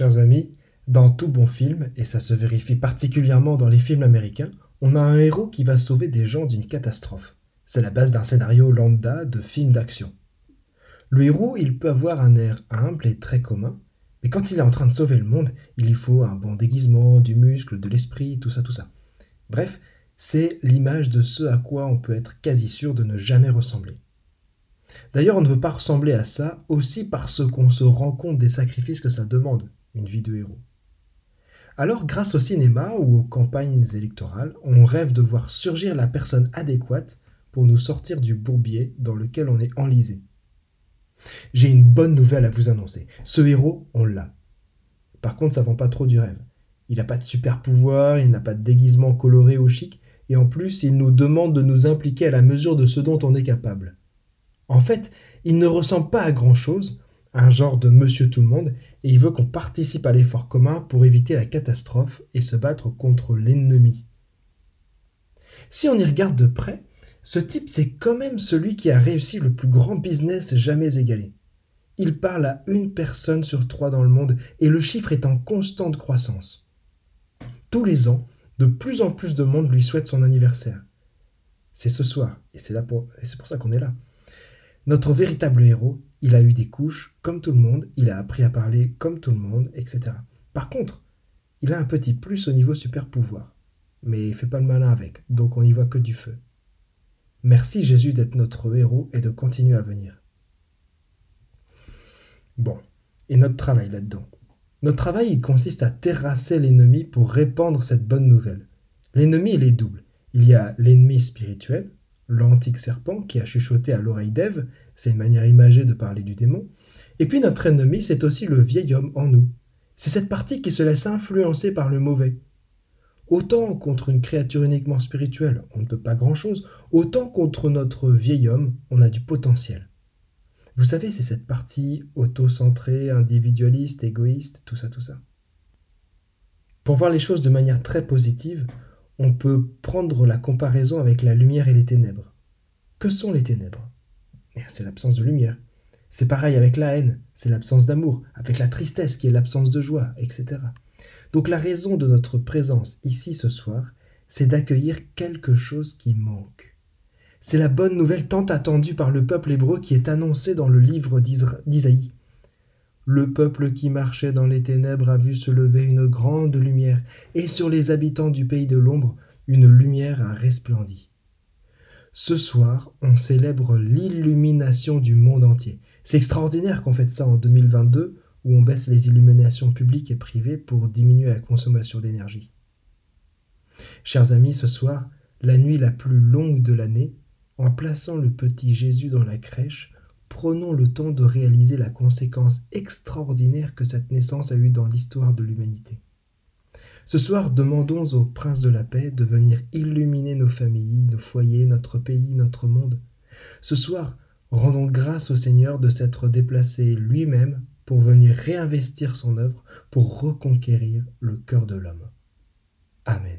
Chers amis, dans tout bon film, et ça se vérifie particulièrement dans les films américains, on a un héros qui va sauver des gens d'une catastrophe. C'est la base d'un scénario lambda de film d'action. Le héros, il peut avoir un air humble et très commun, mais quand il est en train de sauver le monde, il lui faut un bon déguisement, du muscle, de l'esprit, tout ça, tout ça. Bref, c'est l'image de ce à quoi on peut être quasi sûr de ne jamais ressembler. D'ailleurs, on ne veut pas ressembler à ça aussi parce qu'on se rend compte des sacrifices que ça demande, une vie de héros. Alors, grâce au cinéma ou aux campagnes électorales, on rêve de voir surgir la personne adéquate pour nous sortir du bourbier dans lequel on est enlisé. J'ai une bonne nouvelle à vous annoncer. Ce héros, on l'a. Par contre, ça vend pas trop du rêve. Il n'a pas de super pouvoir, il n'a pas de déguisement coloré ou chic, et en plus, il nous demande de nous impliquer à la mesure de ce dont on est capable. En fait, il ne ressemble pas à grand-chose, un genre de monsieur tout le monde, et il veut qu'on participe à l'effort commun pour éviter la catastrophe et se battre contre l'ennemi. Si on y regarde de près, ce type c'est quand même celui qui a réussi le plus grand business jamais égalé. Il parle à une personne sur trois dans le monde et le chiffre est en constante croissance. Tous les ans, de plus en plus de monde lui souhaite son anniversaire. C'est ce soir, et c'est pour, ça qu'on est là. Notre véritable héros, il a eu des couches comme tout le monde, il a appris à parler comme tout le monde, etc. Par contre, il a un petit plus au niveau super pouvoir. Mais il fait pas le malin avec, donc on n'y voit que du feu. Merci Jésus d'être notre héros et de continuer à venir. Bon, et notre travail là-dedans? Notre travail, il consiste à terrasser l'ennemi pour répandre cette bonne nouvelle. L'ennemi, il est double. Il y a l'ennemi spirituel, l'antique serpent qui a chuchoté à l'oreille d'Ève, c'est une manière imagée de parler du démon. Et puis notre ennemi, c'est aussi le vieil homme en nous. C'est cette partie qui se laisse influencer par le mauvais. Autant contre une créature uniquement spirituelle, on ne peut pas grand-chose, autant contre notre vieil homme, on a du potentiel. Vous savez, c'est cette partie auto-centrée, individualiste, égoïste, tout ça, tout ça. Pour voir les choses de manière très positive, on peut prendre la comparaison avec la lumière et les ténèbres. Que sont les ténèbres? C'est l'absence de lumière. C'est pareil avec la haine, c'est l'absence d'amour, avec la tristesse qui est l'absence de joie, etc. Donc la raison de notre présence ici ce soir, c'est d'accueillir quelque chose qui manque. C'est la bonne nouvelle tant attendue par le peuple hébreu qui est annoncée dans le livre d'Isaïe. Le peuple qui marchait dans les ténèbres a vu se lever une grande lumière, et sur les habitants du pays de l'ombre, une lumière a resplendi. Ce soir, on célèbre l'illumination du monde entier. C'est extraordinaire qu'on fête ça en 2022, où on baisse les illuminations publiques et privées pour diminuer la consommation d'énergie. Chers amis, ce soir, la nuit la plus longue de l'année, en plaçant le petit Jésus dans la crèche, prenons le temps de réaliser la conséquence extraordinaire que cette naissance a eue dans l'histoire de l'humanité. Ce soir, demandons au Prince de la paix de venir illuminer nos familles, nos foyers, notre pays, notre monde. Ce soir, rendons grâce au Seigneur de s'être déplacé lui-même pour venir réinvestir son œuvre, pour reconquérir le cœur de l'homme. Amen.